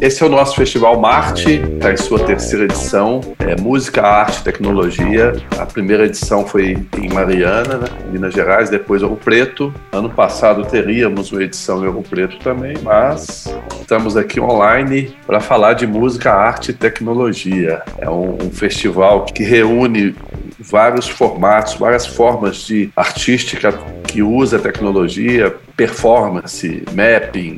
Esse é o nosso Festival Marte, está em sua terceira edição. É Música, Arte Tecnologia. A primeira edição foi em Mariana, né, Minas Gerais, depois Ouro Preto. Ano passado teríamos uma edição em Ouro Preto também, mas estamos aqui online para falar de música, arte e tecnologia. É um, um festival que reúne vários formatos, várias formas de artística que usa tecnologia, performance, mapping,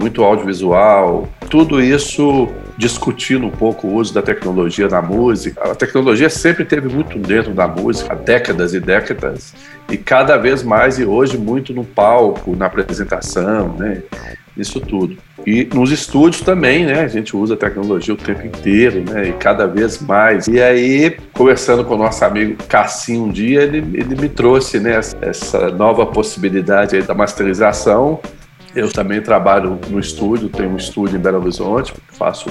muito audiovisual, tudo isso discutindo um pouco o uso da tecnologia na música. A tecnologia sempre teve muito dentro da música, há décadas e décadas, e cada vez mais, e hoje, muito no palco, na apresentação, né? Isso tudo. E nos estúdios também, né? A gente usa a tecnologia o tempo inteiro, né? E cada vez mais. E aí, conversando com o nosso amigo Cassim um dia, ele, ele me trouxe né, essa nova possibilidade da masterização eu também trabalho no estúdio, tenho um estúdio em Belo Horizonte, faço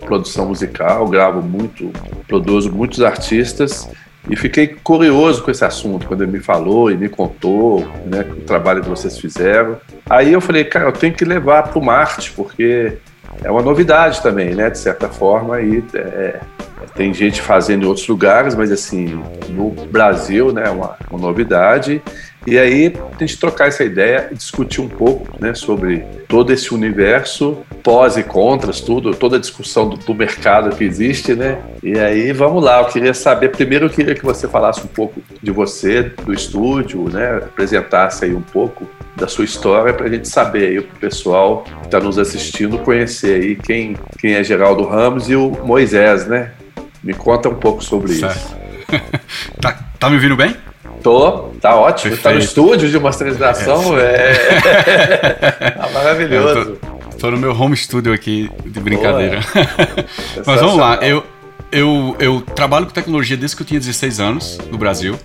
produção musical, gravo muito, produzo muitos artistas e fiquei curioso com esse assunto quando ele me falou e me contou né, o trabalho que vocês fizeram. Aí eu falei, cara, eu tenho que levar para o Marte, porque é uma novidade também, né, de certa forma, e é, tem gente fazendo em outros lugares, mas assim, no Brasil, né, é uma, uma novidade. E aí a gente trocar essa ideia e discutir um pouco né, sobre todo esse universo, pós e contras, tudo, toda a discussão do, do, mercado que existe, né? E aí vamos lá, eu queria saber, primeiro eu queria que você falasse um pouco de você, do estúdio, né? Apresentasse aí um pouco da sua história para a gente saber aí, o pessoal que está nos assistindo conhecer aí quem, quem é Geraldo Ramos e o Moisés, né? Me conta um pouco sobre certo. isso. tá, tá me ouvindo bem? Tô, tá ótimo. Perfeito. Tá no estúdio de masterização, é. é. tá maravilhoso. Tô, tô, no meu home studio aqui de brincadeira. Mas vamos lá, eu, eu, eu trabalho com tecnologia desde que eu tinha 16 anos no Brasil.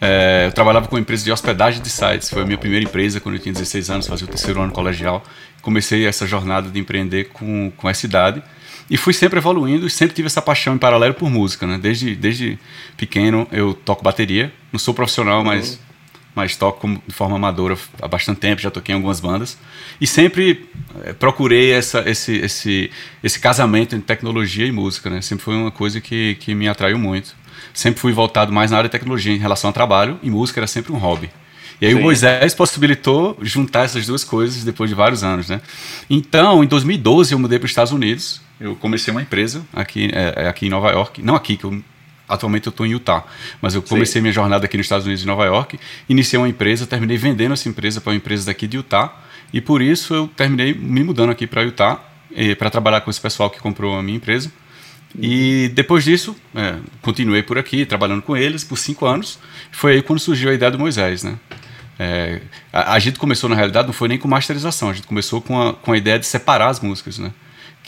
É, eu trabalhava com uma empresa de hospedagem de sites, foi a minha primeira empresa quando eu tinha 16 anos, fazia o terceiro ano colegial. Comecei essa jornada de empreender com, com essa idade. E fui sempre evoluindo e sempre tive essa paixão em paralelo por música, né? Desde, desde pequeno eu toco bateria, não sou profissional, uhum. mas, mas toco de forma amadora há bastante tempo, já toquei em algumas bandas. E sempre é, procurei essa, esse, esse, esse casamento entre tecnologia e música, né? Sempre foi uma coisa que, que me atraiu muito. Sempre fui voltado mais na área de tecnologia em relação ao trabalho e música era sempre um hobby. E aí Sim. o Moisés possibilitou juntar essas duas coisas depois de vários anos, né? Então, em 2012 eu mudei para os Estados Unidos eu comecei uma empresa aqui, é, aqui em Nova York, não aqui, que eu, atualmente eu estou em Utah, mas eu comecei Sim. minha jornada aqui nos Estados Unidos, em Nova York, iniciei uma empresa, terminei vendendo essa empresa para uma empresa daqui de Utah, e por isso eu terminei me mudando aqui para Utah, para trabalhar com esse pessoal que comprou a minha empresa. E depois disso, é, continuei por aqui, trabalhando com eles por cinco anos. Foi aí quando surgiu a ideia do Moisés, né? É, a, a, gente começou, na realidade, não foi nem com masterização, a gente começou com a, com a ideia de separar as músicas, né?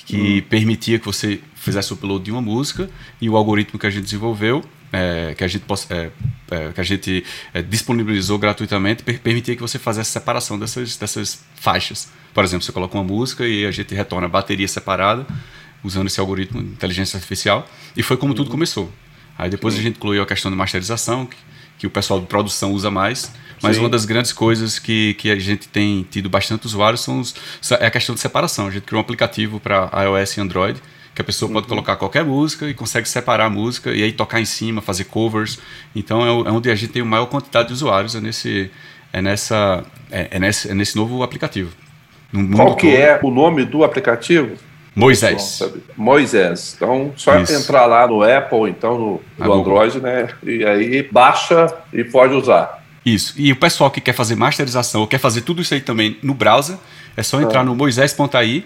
que hum. permitia que você fizesse o upload de uma música e o algoritmo que a gente desenvolveu, é, que a gente, é, é, que a gente é, disponibilizou gratuitamente, per permitia que você fizesse separação dessas, dessas faixas. Por exemplo, você coloca uma música e a gente retorna a bateria separada usando esse algoritmo de inteligência artificial e foi como tudo uhum. começou. Aí depois Sim. a gente incluiu a questão de masterização, que, que o pessoal de produção usa mais, mas Sim. uma das grandes coisas que, que a gente tem tido bastante usuários são os, é a questão de separação. A gente criou um aplicativo para iOS e Android que a pessoa pode uhum. colocar qualquer música e consegue separar a música e aí tocar em cima, fazer covers. Então é, é onde a gente tem a maior quantidade de usuários, é nesse, é nessa, é, é nesse, é nesse novo aplicativo. Qual que todo. é o nome do aplicativo? Moisés. Moisés. Então, só Isso. entrar lá no Apple, então no, no Android, né? E aí baixa e pode usar. Isso. E o pessoal que quer fazer masterização ou quer fazer tudo isso aí também no browser, é só entrar ah. no moisés.ai,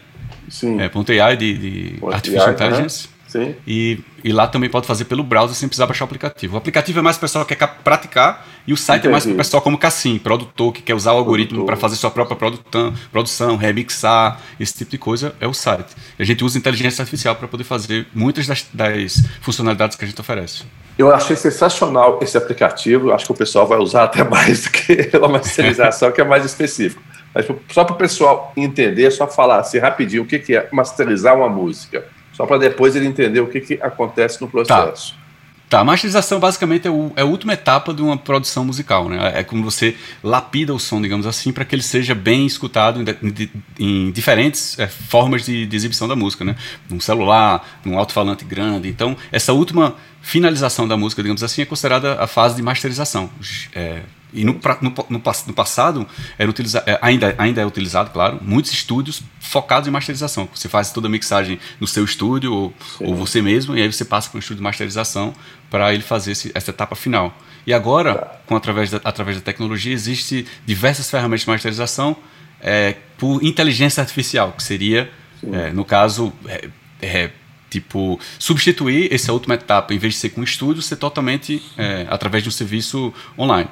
é, .ai de, de Artificial Intelligence. Né? Sim. E, e lá também pode fazer pelo browser sem precisar baixar o aplicativo. O aplicativo é mais para o pessoal que quer praticar e o site Entendi. é mais para o pessoal como Cassim, produtor, que quer usar o algoritmo para fazer sua própria produção, produção, remixar, esse tipo de coisa, é o site. A gente usa inteligência artificial para poder fazer muitas das, das funcionalidades que a gente oferece. Eu achei sensacional esse aplicativo. Acho que o pessoal vai usar até mais do que a masterização, que é mais específico. Mas só para o pessoal entender, só falar assim rapidinho o que, que é masterizar uma música. Só para depois ele entender o que, que acontece no processo. Tá. Tá, a masterização basicamente é, o, é a última etapa de uma produção musical, né? É como você lapida o som, digamos assim, para que ele seja bem escutado em, em diferentes é, formas de, de, exibição da música, né? Num celular, num alto-falante grande. Então, essa última finalização da música, digamos assim, é considerada a fase de masterização. É, e no, no, no, no passado era utiliza, é, ainda, ainda é utilizado, claro, muitos estúdios focados em masterização. Você faz toda a mixagem no seu estúdio ou, ou você mesmo, e aí você passa para um estúdio de masterização para ele fazer esse, essa etapa final. E agora, tá. com, através, da, através da tecnologia, existe diversas ferramentas de masterização é, por inteligência artificial, que seria, é, no caso, é, é tipo, substituir essa última etapa, em vez de ser com estúdio, ser totalmente é, através de um serviço online.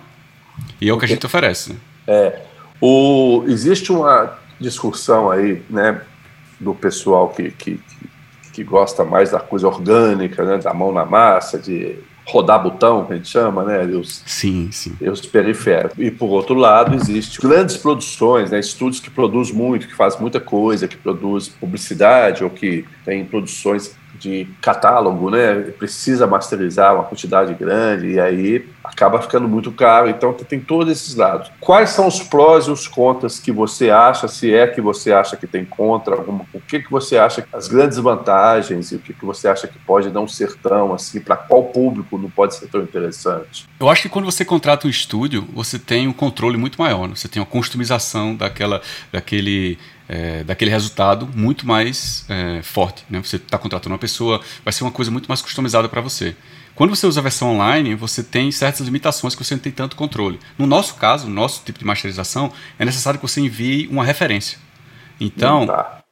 E é o que a gente oferece. Né? É, o, existe uma discussão aí, né, do pessoal que, que, que gosta mais da coisa orgânica, né, da mão na massa, de rodar botão, que a gente chama, né? Os, sim, sim. Os periféricos. E, por outro lado, existem grandes produções, né? estúdios que produzem muito, que fazem muita coisa, que produzem publicidade ou que têm produções de catálogo, né? Precisa masterizar uma quantidade grande e aí acaba ficando muito caro. Então tem todos esses lados. Quais são os prós e os contras que você acha, se é que você acha que tem contra, alguma, o que que você acha as grandes vantagens e o que que você acha que pode não ser tão assim, para qual público não pode ser tão interessante? Eu acho que quando você contrata um estúdio, você tem um controle muito maior, né? você tem uma customização daquela daquele é, daquele resultado muito mais é, forte. Né? Você está contratando uma pessoa, vai ser uma coisa muito mais customizada para você. Quando você usa a versão online, você tem certas limitações que você não tem tanto controle. No nosso caso, no nosso tipo de masterização, é necessário que você envie uma referência. Então,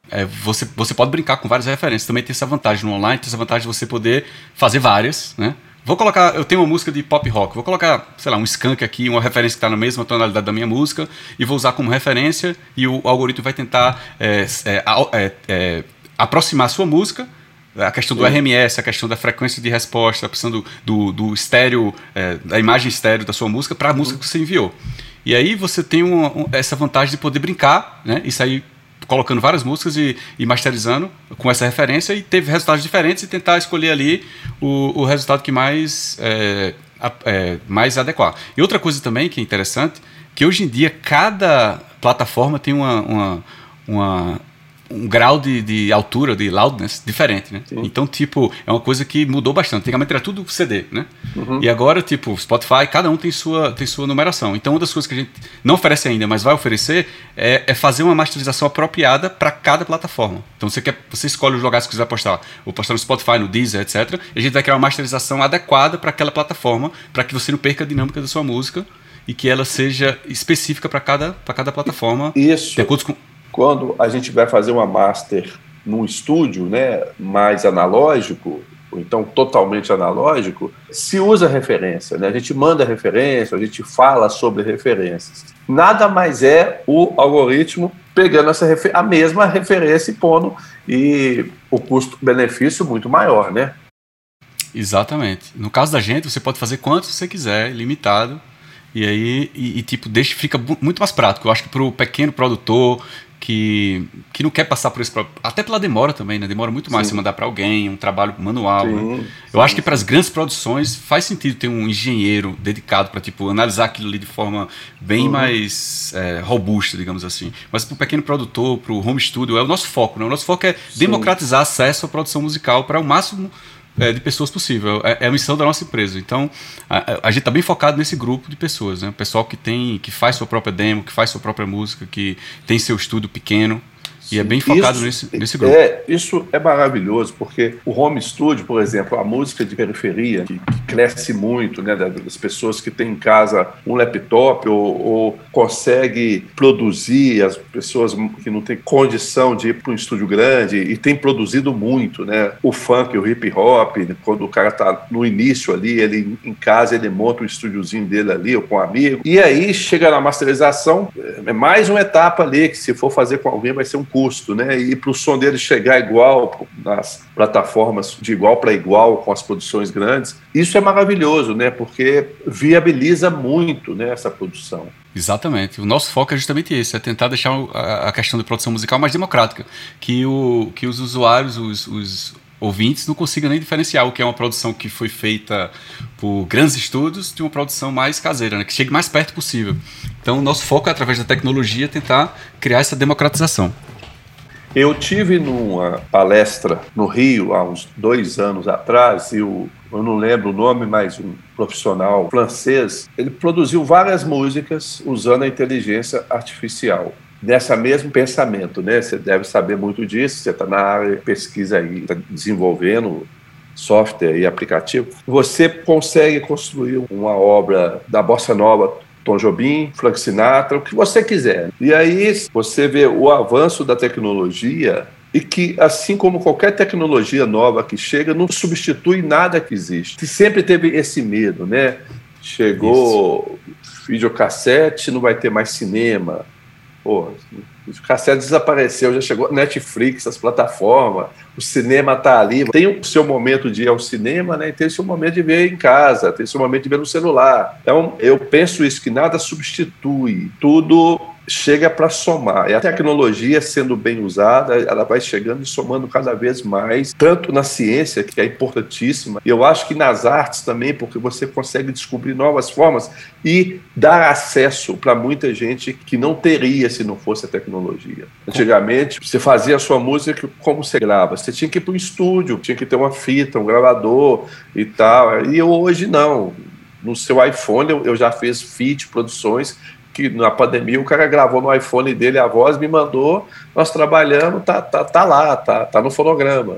é, você, você pode brincar com várias referências. Também tem essa vantagem no online, tem essa vantagem de você poder fazer várias, né? Vou colocar, eu tenho uma música de pop rock, vou colocar, sei lá, um skunk aqui, uma referência que está na mesma tonalidade da minha música, e vou usar como referência, e o algoritmo vai tentar é, é, é, é aproximar a sua música, a questão do RMS, a questão da frequência de resposta, a questão do, do, do estéreo, é, da imagem estéreo da sua música para a música que você enviou. E aí você tem uma, um, essa vantagem de poder brincar, né? Isso aí colocando várias músicas e, e, masterizando com essa referência e teve resultados diferentes e tentar escolher ali o, o resultado que mais é, é, mais adequar. E outra coisa também que é interessante, que hoje em dia cada plataforma tem uma, uma, uma um grau de, de altura, de loudness diferente, né? Sim. Então, tipo, é uma coisa que mudou bastante. Antigamente era tudo CD, né? Uhum. E agora, tipo, Spotify, cada um tem sua, tem sua numeração. Então, uma das coisas que a gente não oferece ainda, mas vai oferecer, é, é fazer uma masterização apropriada para cada plataforma. Então, você quer, você escolhe os lugares que você vai postar. Vou postar no Spotify, no Deezer, etc. E a gente vai criar uma masterização adequada para aquela plataforma, para que você não perca a dinâmica da sua música e que ela seja específica para cada, cada plataforma. Isso. De acordo com quando a gente vai fazer uma master num estúdio né, mais analógico, ou então totalmente analógico, se usa referência, né? a gente manda referência, a gente fala sobre referências. Nada mais é o algoritmo pegando essa a mesma referência e pondo, e o custo-benefício muito maior, né? Exatamente. No caso da gente, você pode fazer quanto você quiser, limitado. E aí, e, e, tipo, deixa, fica muito mais prático. Eu acho que para o pequeno produtor que, que não quer passar por isso, até pela demora também, né? Demora muito mais sim. você mandar para alguém, um trabalho manual. Sim, né? Eu sim, acho que para as grandes produções faz sentido ter um engenheiro dedicado para tipo analisar aquilo ali de forma bem uhum. mais é, robusta, digamos assim. Mas para o pequeno produtor, para o home studio, é o nosso foco, né? O nosso foco é democratizar acesso à produção musical para o máximo é, de pessoas possível. É, é, a missão da nossa empresa. Então, a, a gente está bem focado nesse grupo de pessoas, né? Pessoal que tem, que faz sua própria demo, que faz sua própria música, que tem seu estúdio pequeno e é bem focado isso, nesse, nesse grupo. É, isso é maravilhoso, porque o home studio, por exemplo, a música de periferia, que, que cresce muito, né, das pessoas que têm em casa um laptop ou, ou consegue produzir, as pessoas que não têm condição de ir para um estúdio grande e tem produzido muito, né? O funk, o hip hop, quando o cara está no início ali, ele em casa ele monta um estúdiozinho dele ali ou com um amigo. E aí chega na masterização, é mais uma etapa ali que se for fazer com alguém vai ser um custo, né? E para o som dele chegar igual nas plataformas de igual para igual com as produções grandes, isso é maravilhoso, né? Porque viabiliza muito né, essa produção. Exatamente. O nosso foco é justamente esse, é tentar deixar a questão de produção musical mais democrática, que, o, que os usuários, os, os ouvintes não consigam nem diferenciar o que é uma produção que foi feita por grandes estudos de uma produção mais caseira, né? que chegue mais perto possível. Então, o nosso foco é, através da tecnologia, tentar criar essa democratização. Eu tive numa palestra no Rio há uns dois anos atrás e o eu não lembro o nome, mas um profissional francês, ele produziu várias músicas usando a inteligência artificial nessa mesmo pensamento, né? Você deve saber muito disso, você está na área de pesquisa aí, está desenvolvendo software e aplicativo. Você consegue construir uma obra da bossa nova Tom Jobim, Frank Sinatra, o que você quiser. E aí você vê o avanço da tecnologia e que, assim como qualquer tecnologia nova que chega, não substitui nada que existe. Sempre teve esse medo, né? Chegou Isso. videocassete, não vai ter mais cinema. Pô, o cassete desapareceu, já chegou Netflix, as plataformas, o cinema está ali. Tem o seu momento de ir ao cinema, né? E tem o seu momento de ver em casa, tem o seu momento de ver no celular. Então, eu penso isso, que nada substitui. Tudo chega para somar. E a tecnologia, sendo bem usada, ela vai chegando e somando cada vez mais, tanto na ciência, que é importantíssima, e eu acho que nas artes também, porque você consegue descobrir novas formas e dar acesso para muita gente que não teria se não fosse a tecnologia. Antigamente, você fazia a sua música como você grava? Você tinha que ir para um estúdio, tinha que ter uma fita, um gravador e tal. E hoje não no seu iPhone eu, já fiz feat, produções que na pandemia o cara gravou no iPhone dele a voz, me mandou, nós trabalhamos, tá, tá, tá lá, tá, tá no fonograma.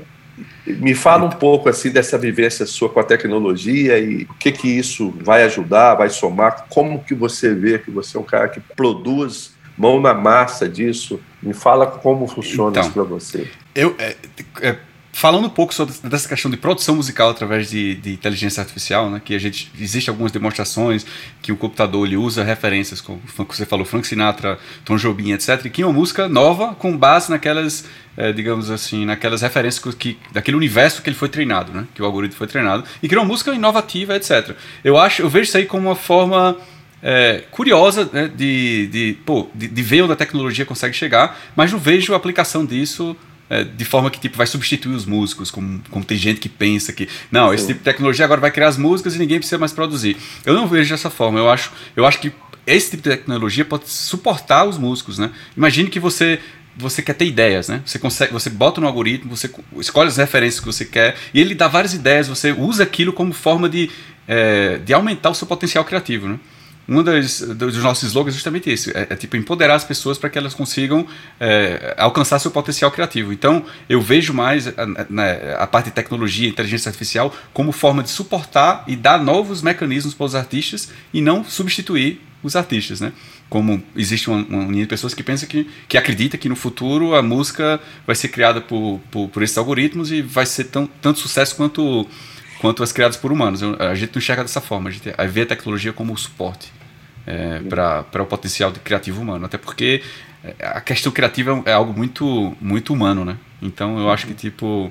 Me fala um pouco assim dessa vivência sua com a tecnologia e o que que isso vai ajudar, vai somar, como que você vê que você é um cara que produz mão na massa disso. Me fala como funciona então, isso para você. Eu é, é Falando um pouco sobre dessa questão de produção musical através de, de inteligência artificial, né, que a gente existe algumas demonstrações que o computador ele usa referências, como você falou, Frank Sinatra, Tom Jobim, etc, e que uma música nova com base naquelas, é, digamos assim, naquelas referências que, daquele universo que ele foi treinado, né, que o algoritmo foi treinado, e criou uma música inovativa, etc. Eu acho, eu vejo isso aí como uma forma é, curiosa né, de, de, pô, de, de ver onde a tecnologia consegue chegar, mas não vejo a aplicação disso é, de forma que tipo vai substituir os músicos, como, como tem gente que pensa que não, Sim. esse tipo de tecnologia agora vai criar as músicas e ninguém precisa mais produzir. Eu não vejo dessa forma. Eu acho, eu acho que esse tipo de tecnologia pode suportar os músicos, né? Imagine que você você quer ter ideias, né? Você consegue, você bota no algoritmo, você escolhe as referências que você quer e ele dá várias ideias. Você usa aquilo como forma de, é, de aumentar o seu potencial criativo, né? Um dos, dos nossos slogans é justamente esse, é, é tipo empoderar as pessoas para que elas consigam é, alcançar seu potencial criativo. Então, eu vejo mais a, a, a, parte de tecnologia, inteligência artificial, como forma de suportar e dar novos mecanismos para os artistas e não substituir os artistas, né? Como existe uma, uma linha de pessoas que pensa que, que acredita que no futuro a música vai ser criada por, por, por esses algoritmos e vai ser tão, tanto sucesso quanto quanto as criadas por humanos. A gente não enxerga dessa forma, a gente vê a tecnologia como suporte é, para o potencial de criativo humano. Até porque é, a questão criativa é algo muito, muito humano, né? Então eu acho que tipo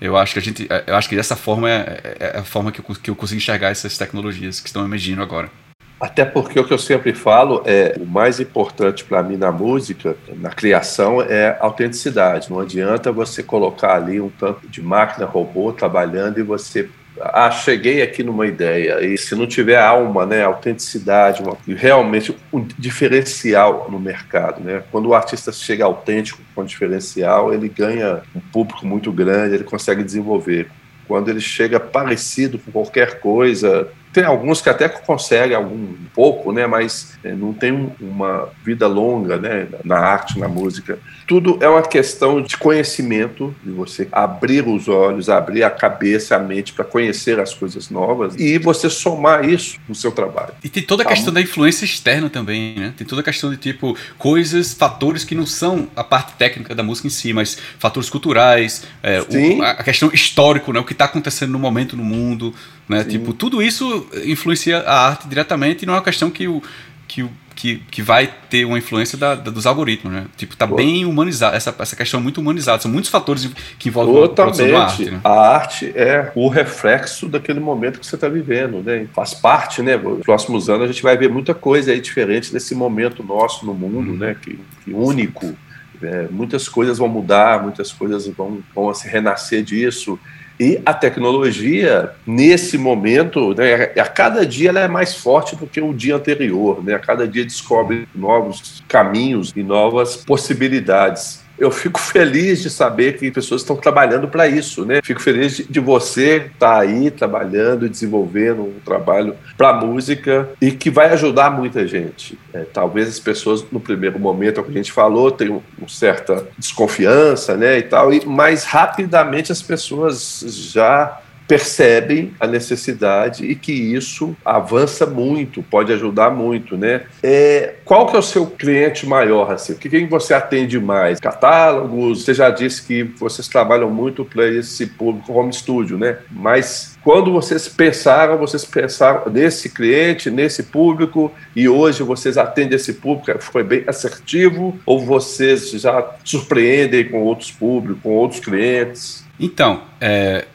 eu acho que a gente é, eu acho que dessa forma é, é, é a forma que eu, que eu consigo enxergar essas tecnologias que estão emergindo agora. Até porque o que eu sempre falo é o mais importante para mim na música, na criação, é autenticidade. Não adianta você colocar ali um tanto de máquina, robô trabalhando e você ah, cheguei aqui numa ideia. E se não tiver alma, né, autenticidade, uma, realmente um diferencial no mercado, né? Quando o artista chega autêntico com diferencial, ele ganha um público muito grande, ele consegue desenvolver. Quando ele chega parecido com qualquer coisa, tem alguns que até conseguem algum pouco, né, mas é, não tem uma vida longa, né, na arte, na música. Tudo é uma questão de conhecimento, de você abrir os olhos, abrir a cabeça, a mente para conhecer as coisas novas e você somar isso no seu trabalho. E tem toda a tá questão da influência externa também, né? Tem toda a questão de tipo coisas, fatores que não são a parte técnica da música em si, mas fatores culturais, é, o, a questão histórico, né? O que está acontecendo no momento no mundo. Né? Tipo, tudo isso influencia a arte diretamente e não é uma questão que o, que o que, que vai ter uma influência da, da, dos algoritmos, né? Tipo, tá Pô. bem humanizado, essa, essa questão é muito humanizada, são muitos fatores que envolvem Totalmente. a arte. Né? A arte é o reflexo daquele momento que você está vivendo, né? Faz parte, né? Nos próximos anos a gente vai ver muita coisa aí diferente desse momento nosso no mundo, uhum. né? Que, que único É, muitas coisas vão mudar, muitas coisas vão, vão se renascer disso. E a tecnologia, nesse momento, né, a cada dia ela é mais forte do que o dia anterior. Né? A cada dia descobre novos caminhos e novas possibilidades eu fico feliz de saber que pessoas estão trabalhando para isso, né? Fico feliz de, de você estar tá aí trabalhando, desenvolvendo um trabalho para música e que vai ajudar muita gente. É, talvez as pessoas no primeiro momento, é o que a gente falou, tenham uma certa desconfiança, né, e tal, e mais rapidamente as pessoas já percebem a necessidade e que isso avança muito, pode ajudar muito, né? É, qual que é o seu cliente maior, assim? O que quem você atende mais? Catálogos? Você já disse que vocês trabalham muito para esse público home studio, né? Mas quando vocês pensaram, vocês pensaram nesse cliente, nesse público, e hoje vocês atendem esse público, foi bem assertivo, ou vocês já surpreendem com outros públicos, com outros clientes? Então, é,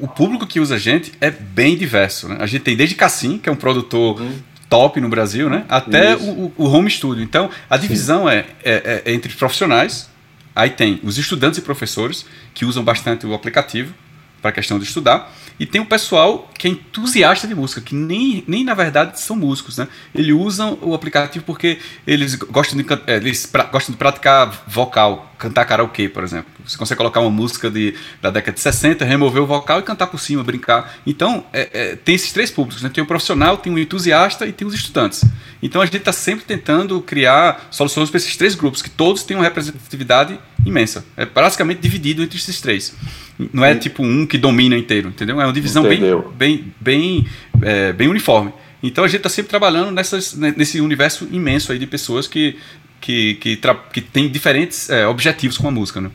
o público que usa a gente é bem diverso. Né? A gente tem desde Cassim, que é um produtor uhum. top no Brasil, né? até o, o, home studio. Então, a divisão é, é, é, entre profissionais, aí tem os estudantes e professores, que usam bastante o aplicativo para a questão de estudar, e tem o pessoal que é entusiasta de música, que nem, nem na verdade são músicos, né? Eles usam o aplicativo porque eles gostam de, é, eles pra, gostam de praticar vocal, cantar karaokê, por exemplo. Você consegue colocar uma música de, da década de 60, remover o vocal e cantar por cima, brincar. Então, é, é, tem esses três públicos, né? Tem o profissional, tem o entusiasta e tem os estudantes. Então, a gente está sempre tentando criar soluções para esses três grupos, que todos têm uma representatividade imensa. É basicamente dividido entre esses três. Não é tipo um que domina inteiro, entendeu? É uma divisão Entendeu. bem, bem, bem, é, bem uniforme. Então a gente está sempre trabalhando nessas, nesse universo imenso aí de pessoas que, que, que, que tem diferentes é, objetivos com a música, né?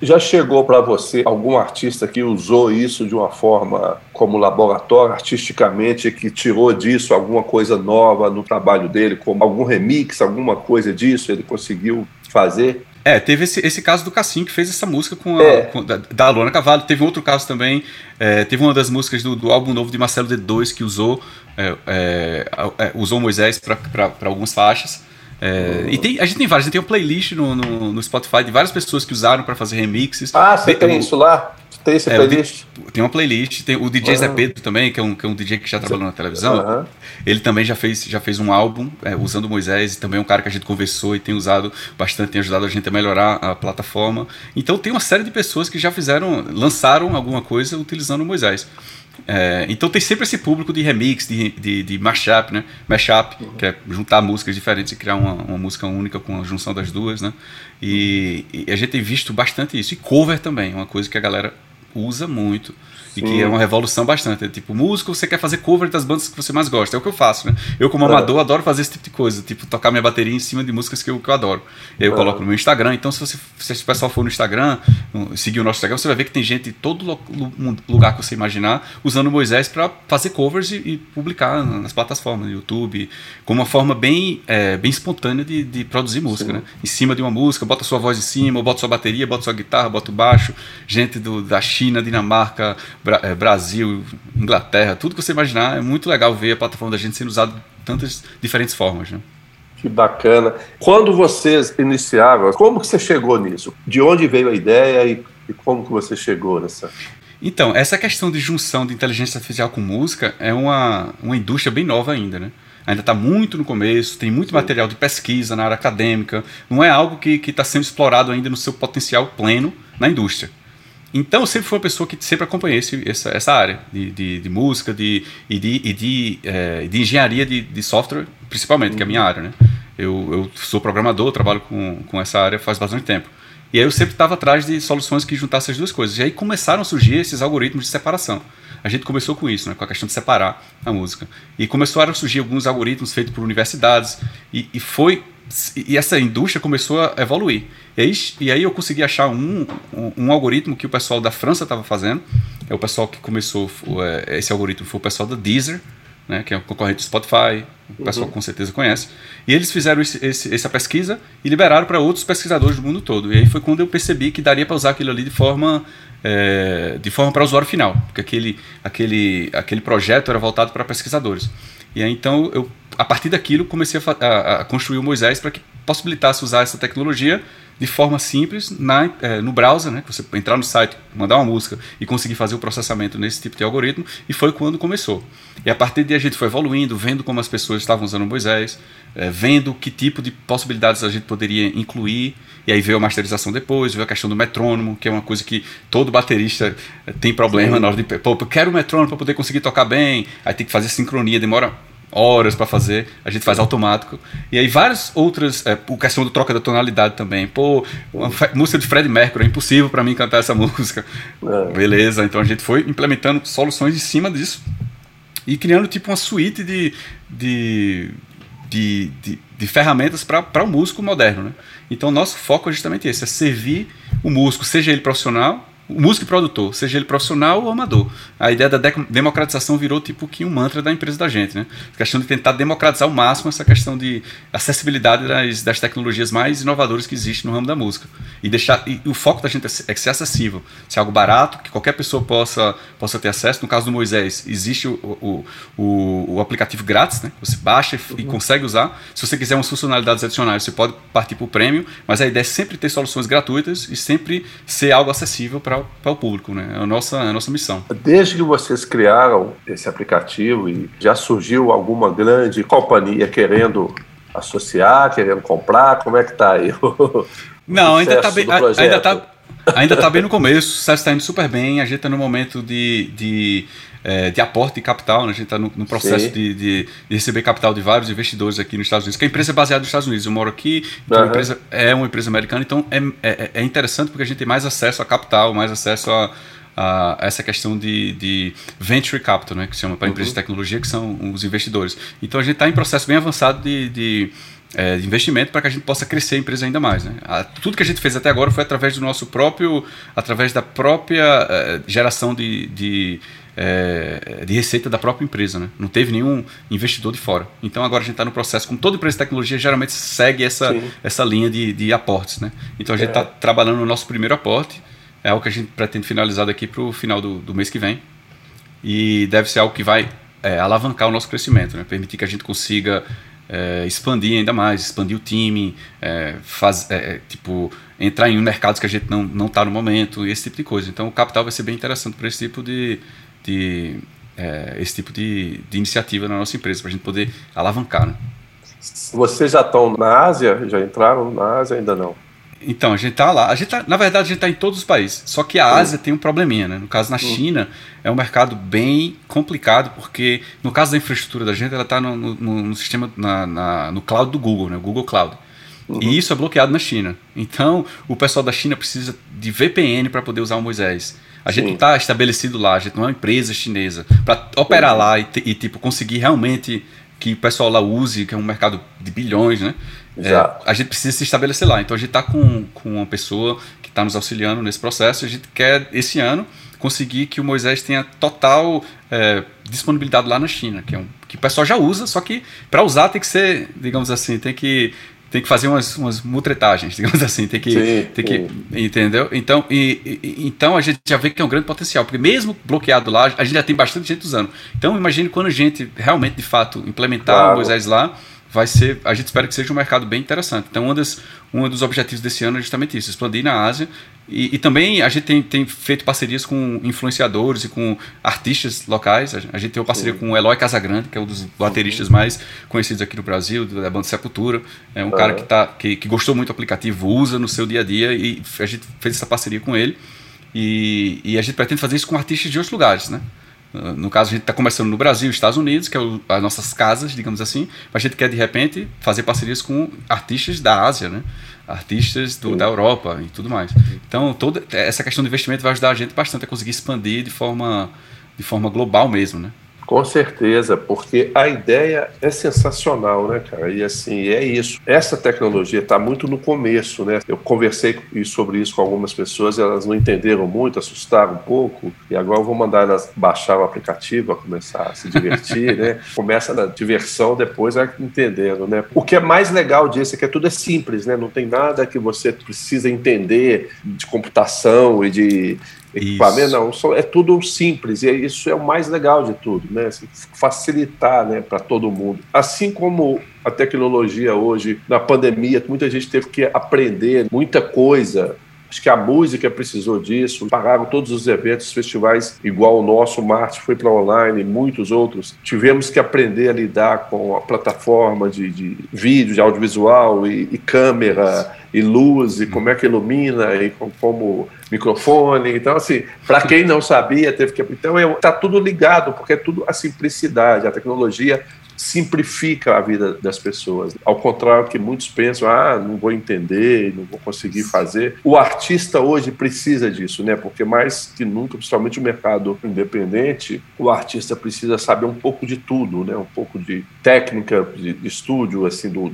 Já chegou para você algum artista que usou isso de uma forma como laboratório, artisticamente, que tirou disso alguma coisa nova no trabalho dele, como algum remix, alguma coisa disso, ele conseguiu fazer? É, teve esse, esse caso do Cassim que fez essa música com, a, é. com da, da Luana Cavallo. Teve outro caso também. É, teve uma das músicas do, do, álbum novo de Marcelo D2 que usou, é, é, é usou Moisés para algumas faixas. É, e tem, a gente tem várias, a gente tem uma playlist no, no, no Spotify de várias pessoas que usaram para fazer remixes. Ah, você tem, tem isso lá? Tem essa é, playlist? tem uma playlist, tem o DJ uhum. Zé Pedro também, que é um, que é um DJ que já trabalhou na televisão. Uhum. Ele também já fez, já fez um álbum é, usando Moisés, e também é um cara que a gente conversou e tem usado bastante, tem ajudado a gente a melhorar a plataforma. Então tem uma série de pessoas que já fizeram, lançaram alguma coisa utilizando o Moisés. É, então tem sempre esse público de remix, de, de, de mashup, né? Mashup, uhum. que é juntar músicas diferentes e criar uma, uma, música única com a junção das duas, né? E, e, a gente tem visto bastante isso. E cover também, uma coisa que a galera usa muito. E que é uma revolução bastante. É, tipo, músico, você quer fazer cover das bandas que você mais gosta. É o que eu faço, né? Eu, como amador, adoro fazer esse tipo de coisa. Tipo, tocar minha bateria em cima de músicas que eu, que eu adoro. Eu coloco no meu Instagram. Então, se você se o pessoal for no Instagram, seguir o nosso Instagram, você vai ver que tem gente em todo lugar que você imaginar usando Moisés para fazer covers e, e, publicar nas plataformas, no YouTube, como uma forma bem, é, bem espontânea de, de produzir música, Sim. né? Em cima de uma música, bota sua voz em cima, bota sua bateria, bota sua guitarra, bota o baixo. Gente do, da China, Dinamarca, Bra é, Brasil, Inglaterra, tudo que você imaginar. É muito legal ver a plataforma da gente sendo usada de tantas diferentes formas. Né? Que bacana. Quando vocês iniciaram, como que você chegou nisso? De onde veio a ideia e, e como que você chegou nessa? Então, essa questão de junção de inteligência artificial com música é uma, uma indústria bem nova ainda, né? Ainda está muito no começo, tem muito Sim. material de pesquisa na área acadêmica, não é algo que está sendo explorado ainda no seu potencial pleno na indústria. Então eu sempre fui uma pessoa que sempre acompanhei esse, essa, essa área de, de, de, música de, e de, e de, é, de engenharia de, de software, principalmente, uhum. que é a minha área. Né? Eu, eu sou programador, trabalho com, com essa área faz bastante tempo. E aí eu sempre estava atrás de soluções que juntassem as duas coisas. E aí começaram a surgir esses algoritmos de separação. A gente começou com isso, né, com a questão de separar a música. E começaram a surgir alguns algoritmos feitos por universidades. E, e foi e essa indústria começou a evoluir. E aí, eu consegui achar um, um, um algoritmo que o pessoal da França estava fazendo. É o pessoal que começou, é, esse algoritmo foi o pessoal da Deezer, né, que é um concorrente do Spotify, o pessoal uhum. com certeza conhece. E eles fizeram esse, esse, essa pesquisa e liberaram para outros pesquisadores do mundo todo. E aí foi quando eu percebi que daria para usar aquilo ali de forma é, de forma para o usuário final, porque aquele, aquele, aquele projeto era voltado para pesquisadores. E aí então eu a partir daquilo comecei a, a, a construir o Moisés para que possibilitasse usar essa tecnologia de forma simples na, é, no browser, né? Você entrar no site, mandar uma música e conseguir fazer o processamento nesse tipo de algoritmo, e foi quando começou. E a partir daí a gente foi evoluindo, vendo como as pessoas estavam usando o Moisés, é, vendo que tipo de possibilidades a gente poderia incluir, e aí veio a masterização depois, veio a questão do metrônomo, que é uma coisa que todo baterista é, tem problema Sim. na hora de. Pô, eu quero o metrônomo para poder conseguir tocar bem, aí tem que fazer sincronia, demora horas para fazer, a gente faz automático. E aí várias outras, é, o questão do troca da tonalidade também. Pô, uma música de Fred Mercury, é impossível para mim cantar essa música. É. Beleza, então a gente foi implementando soluções em cima disso e criando tipo uma suíte de, de, de, de, de ferramentas para o músico moderno. Né? Então nosso foco é justamente esse, é servir o músico, seja ele profissional músico e produtor, seja ele profissional ou amador. A ideia da democratização virou tipo que um mantra da empresa da gente, né? A questão de tentar democratizar ao máximo essa questão de acessibilidade das, das tecnologias mais inovadoras que existem no ramo da música. E deixar e o foco da gente é, é ser acessível, ser algo barato, que qualquer pessoa possa, possa ter acesso. No caso do Moisés, existe o, o, o, o aplicativo grátis, né? Você baixa e, uhum. consegue usar. Se você quiser umas funcionalidades adicionais, você pode partir para o prêmio, mas a ideia é sempre ter soluções gratuitas e sempre ser algo acessível para para o público, né? É a nossa, a nossa missão. Desde que vocês criaram esse aplicativo e já surgiu alguma grande companhia querendo associar, querendo comprar, como é que está aí? Não, ainda está bem, ainda tá, ainda tá bem no começo, o sucesso está indo super bem, a gente está no momento de, de é, de aporte de capital, né? a gente está no, no, processo de, de, de, receber capital de vários investidores aqui nos Estados Unidos, que a empresa é baseada nos Estados Unidos. Eu moro aqui, então uhum. a empresa é uma empresa americana, então é, é, é, interessante porque a gente tem mais acesso a capital, mais acesso a, a essa questão de, de, venture capital, né, que se chama para uhum. empresas de tecnologia, que são os investidores. Então a gente está em processo bem avançado de, é, investimento para que a gente possa crescer a empresa ainda mais. Né? A, tudo que a gente fez até agora foi através do nosso próprio, através da própria é, geração de, de, é, de, receita da própria empresa. Né? Não teve nenhum investidor de fora. Então agora a gente está no processo, como toda empresa de tecnologia geralmente segue essa, essa linha de, de aportes. Né? Então a gente está é. trabalhando no nosso primeiro aporte, é algo que a gente pretende finalizar daqui para o final do, do mês que vem. E deve ser algo que vai é, alavancar o nosso crescimento, né? permitir que a gente consiga é, expandir ainda mais, expandir o time, é, faz, é, é tipo, entrar em mercados que a gente não não está no momento, esse tipo de coisa. Então o capital vai ser bem interessante para esse tipo de, de é, esse tipo de, de iniciativa na nossa empresa, para a gente poder alavancar. Né? Vocês já estão na Ásia? Já entraram na Ásia? Ainda não? Então, a gente tá lá. A gente tá, na verdade, a gente tá em todos os países. Só que a Ásia tem um probleminha, né? No caso, na China, é um mercado bem complicado, porque no caso da infraestrutura da gente, ela está no, no, no, sistema, na, na, no cloud do Google, né? O Google Cloud. Uhum. E isso é bloqueado na China. Então, o pessoal da China precisa de VPN para poder usar o Moisés. A gente Sim. não está estabelecido lá, a gente não é uma empresa chinesa. Para operar uhum. lá e, e, tipo, conseguir realmente que o pessoal lá use, que é um mercado de bilhões, né? É, a gente precisa se estabelecer lá. Então a gente está com, com uma pessoa que está nos auxiliando nesse processo. A gente quer, esse ano, conseguir que o Moisés tenha total é, disponibilidade lá na China, que, é um, que o pessoal já usa, só que para usar tem que ser, digamos assim, tem que tem que fazer umas, umas mutretagens, digamos assim, tem que, sim, tem que entendeu? Então, e, e, então a gente já vê que é um grande potencial, porque mesmo bloqueado lá, a gente já tem bastante gente usando. Então, imagine quando a gente realmente, de fato, implementar claro. o Moisés lá, vai ser, a gente espera que seja um mercado bem interessante. Então, um dos, um dos objetivos desse ano é justamente isso, expandir na Ásia. E, e também a gente tem, tem, feito parcerias com influenciadores e com artistas locais. A gente tem uma parceria com o Eloy Casagrande, que é um dos bateristas mais conhecidos aqui no Brasil, da banda Sepultura. É um uhum. cara que, tá, que, que gostou muito do aplicativo, usa no seu dia a dia e a gente fez essa parceria com ele. E, e a gente pretende fazer isso com artistas de outros lugares, né? No caso, a gente está começando no Brasil, Estados Unidos, que é o, as nossas casas, digamos assim, mas a gente quer de repente fazer parcerias com artistas da Ásia, né? artistas do, da Europa e tudo mais. Então, toda essa questão do investimento vai ajudar a gente bastante a conseguir expandir de forma, de forma global mesmo, né? Com certeza, porque a ideia é sensacional, né, cara? E assim, é isso. Essa tecnologia está muito no começo, né? Eu conversei sobre isso com algumas pessoas, elas não entenderam muito, assustaram um pouco, e agora eu vou mandar elas baixar o aplicativo, a começar a se divertir, né? Começa na diversão, depois vai entendendo, né? O que é mais legal disso é que tudo é simples, né? Não tem nada que você precisa entender de computação e de equipamento, não, é tudo simples, e isso é o mais legal de tudo, né? Assim, facilitar né, para todo mundo. Assim como a tecnologia hoje, na pandemia, muita gente teve que aprender muita coisa Acho que a música precisou disso. Pararam todos os eventos, festivais igual o nosso, Marte foi para online, muitos outros. Tivemos que aprender a lidar com a plataforma de, de vídeo, de audiovisual e, e, câmera e luz e como é que ilumina e com, como microfone. Então, assim, para quem não sabia, teve que. Então, está tudo ligado, porque é tudo a simplicidade. A tecnologia simplifica a vida das pessoas. Ao contrário que muitos pensam, ah, não vou entender, não vou conseguir fazer. O artista hoje precisa disso, né? Porque mais que nunca, principalmente o mercado independente, o artista precisa saber um pouco de tudo, né? Um pouco de técnica de, estúdio, assim, do,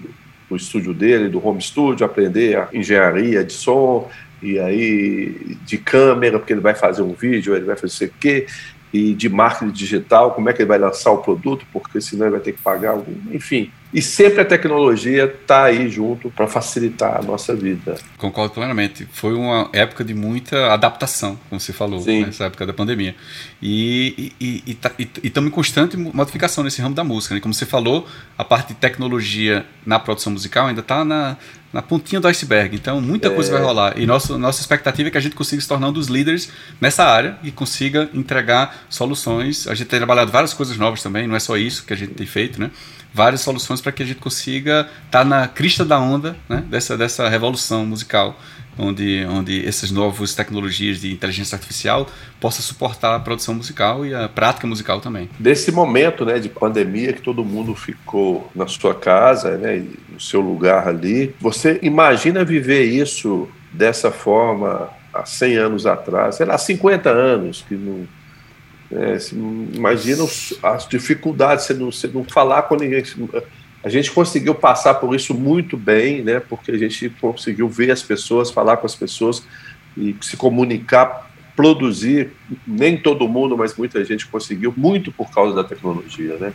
do estúdio dele, do home studio, aprender a engenharia de som, e aí de câmera, porque ele vai fazer um vídeo, ele vai fazer o quê, e de marketing digital, como é que ele vai lançar o produto, porque senão ele vai ter que pagar algum, enfim. E sempre a tecnologia está aí junto para facilitar a nossa vida. Concordo plenamente. Foi uma época de muita adaptação, como você falou, Sim. nessa época da pandemia. E estamos tá, em constante modificação nesse ramo da música. Né? Como você falou, a parte de tecnologia na produção musical ainda está na, na pontinha do iceberg. Então, muita é. coisa vai rolar. E nosso, nossa expectativa é que a gente consiga se tornar um dos líderes nessa área e consiga entregar soluções. A gente tem trabalhado várias coisas novas também, não é só isso que a gente tem feito, né? Várias soluções para que a gente consiga estar tá na crista da onda né, dessa, dessa revolução musical, onde, onde essas novas tecnologias de inteligência artificial possam suportar a produção musical e a prática musical também. Desse momento né, de pandemia que todo mundo ficou na sua casa, né, no seu lugar ali, você imagina viver isso dessa forma há 100 anos atrás, sei lá, 50 anos, que não é, imagina as dificuldades, você não, você não falar com ninguém. A gente conseguiu passar por isso muito bem, né? Porque a gente conseguiu ver as pessoas, falar com as pessoas e se comunicar, produzir. Nem todo mundo, mas muita gente conseguiu, muito por causa da tecnologia, né?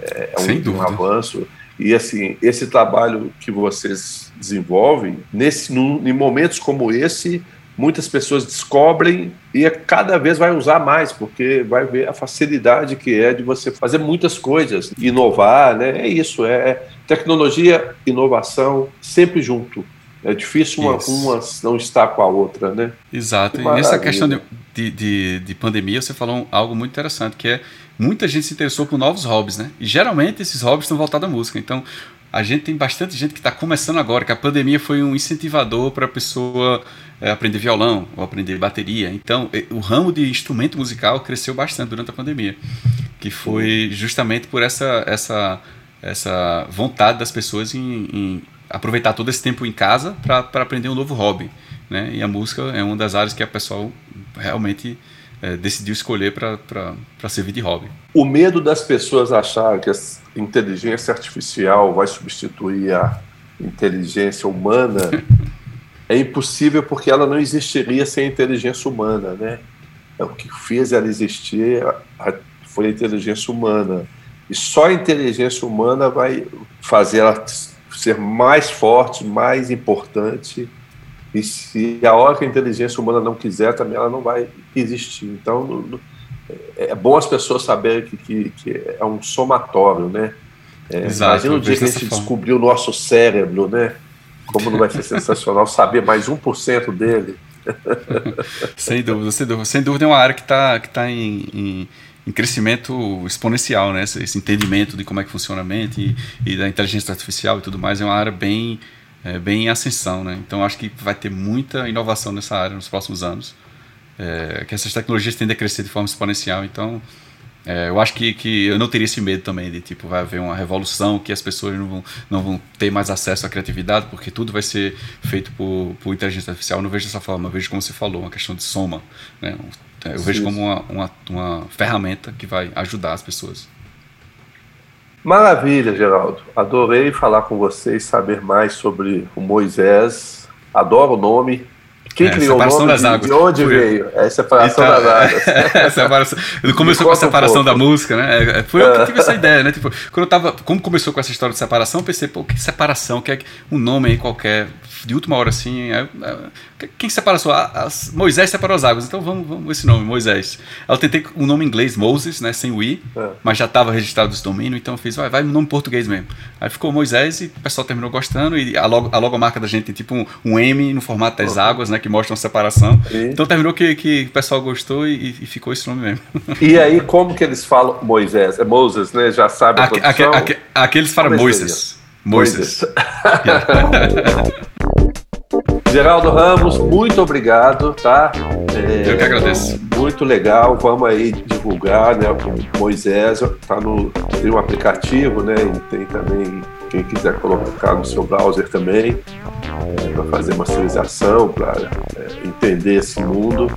É, é um, um, avanço. E assim, esse trabalho que vocês desenvolvem, nesse, num, em momentos como esse, muitas pessoas descobrem e é cada vez vai usar mais, porque vai ver a facilidade que é de você fazer muitas coisas, inovar, né? É isso, é, é tecnologia, inovação, sempre junto. É difícil uma, uma não estar com a outra, né? Exato. E nessa questão de, de, de, pandemia, você falou algo muito interessante, que é muita gente se interessou por novos hobbies, né? E geralmente esses hobbies estão voltados à música. Então, a gente tem bastante gente que está começando agora, que a pandemia foi um incentivador para a pessoa é, aprender violão ou aprender bateria. Então, o ramo de instrumento musical cresceu bastante durante a pandemia, que foi justamente por essa, essa, essa vontade das pessoas em, em aproveitar todo esse tempo em casa para aprender um novo hobby. Né? E a música é uma das áreas que a pessoa realmente é, decidiu escolher para servir de hobby. O medo das pessoas achar que a inteligência artificial vai substituir a inteligência humana é impossível porque ela não existiria sem a inteligência humana, né? É o que fez ela existir foi a inteligência humana. E só a inteligência humana vai fazer ela ser mais forte, mais importante e se a hora que a inteligência humana não quiser, também ela não vai existir. Então, é, é bom as pessoas saberem que, que, que é um somatório, né? É, Exato, imagina o dia que a gente descobriu o nosso cérebro, né? Como não vai ser sensacional saber mais 1% dele. sem dúvida, sem dúvida. Sem dúvida é uma área que está que tá em, em, em, crescimento exponencial, né? Esse, esse, entendimento de como é que funciona a mente e, e da inteligência artificial e tudo mais é uma área bem é, bem em ascensão, né? Então acho que vai ter muita inovação nessa área nos próximos anos, é, que essas tecnologias tendem a crescer de forma exponencial. Então é, eu acho que, que eu não teria esse medo também de tipo vai haver uma revolução que as pessoas não vão, não vão ter mais acesso à criatividade porque tudo vai ser feito por, por inteligência artificial. Eu não vejo dessa forma, eu vejo como você falou, uma questão de soma, né? Eu vejo como uma, uma, uma ferramenta que vai ajudar as pessoas. Maravilha, Geraldo. Adorei falar com você e saber mais sobre o Moisés. Adoro o nome, Quem é, criou separação o nome? Das águas. De onde veio? É separação então, das águas. É, separação, começou com a separação da música, né? É, é, foi eu que tive essa ideia, né? Tipo, quando eu tava. Como começou com essa história de separação, eu pensei, pô, que separação? Que é um nome aí qualquer, de última hora assim. É, quem separa só? Moisés separou as águas, então vamos, vamos esse nome, Moisés. Eu tentei o um nome em inglês, Moses, né? Sem o I, é. mas já estava registrado esse domínio, então eu fiz, vai, vai no nome português mesmo. Aí ficou Moisés e o pessoal terminou gostando, e a, logo, a logomarca da gente tem tipo um, um M no formato das uhum. águas, né? Que mostra uma separação. E? Então terminou que, que o pessoal gostou e, e, ficou esse nome mesmo. E aí, como que eles falam Moisés? É Moses, né? Já sabe a aque, aque, aque, Aqueles falam Moisés. Moisés. Geraldo Ramos, muito obrigado, tá? É, Eu que agradeço. Muito legal, vamos aí divulgar, né? O Moisés tá no tem um aplicativo, né? E tem também quem quiser colocar no seu browser também para fazer masterização, para é, entender esse mundo.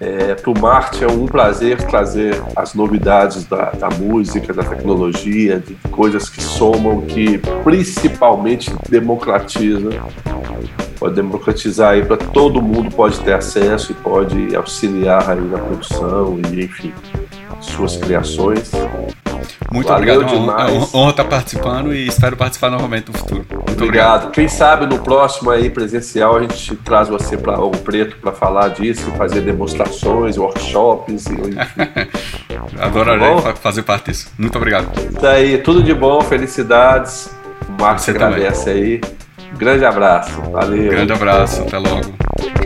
É, para o Marte é um prazer trazer as novidades da, da, música, da tecnologia, de coisas que somam, que principalmente democratizam. Pode democratizar aí para todo mundo pode ter acesso e pode auxiliar aí na produção e enfim suas criações. Muito Valeu obrigado. Demais. É uma honra estar participando e espero participar novamente no futuro. Muito obrigado. obrigado. Quem sabe no próximo aí presencial a gente traz você para o Preto para falar disso, fazer demonstrações, workshops e Adorarei tá fazer parte disso. Muito obrigado. Tá aí, tudo de bom, felicidades. O Marcos agradece também. aí. Grande abraço. Valeu. Grande abraço, até logo.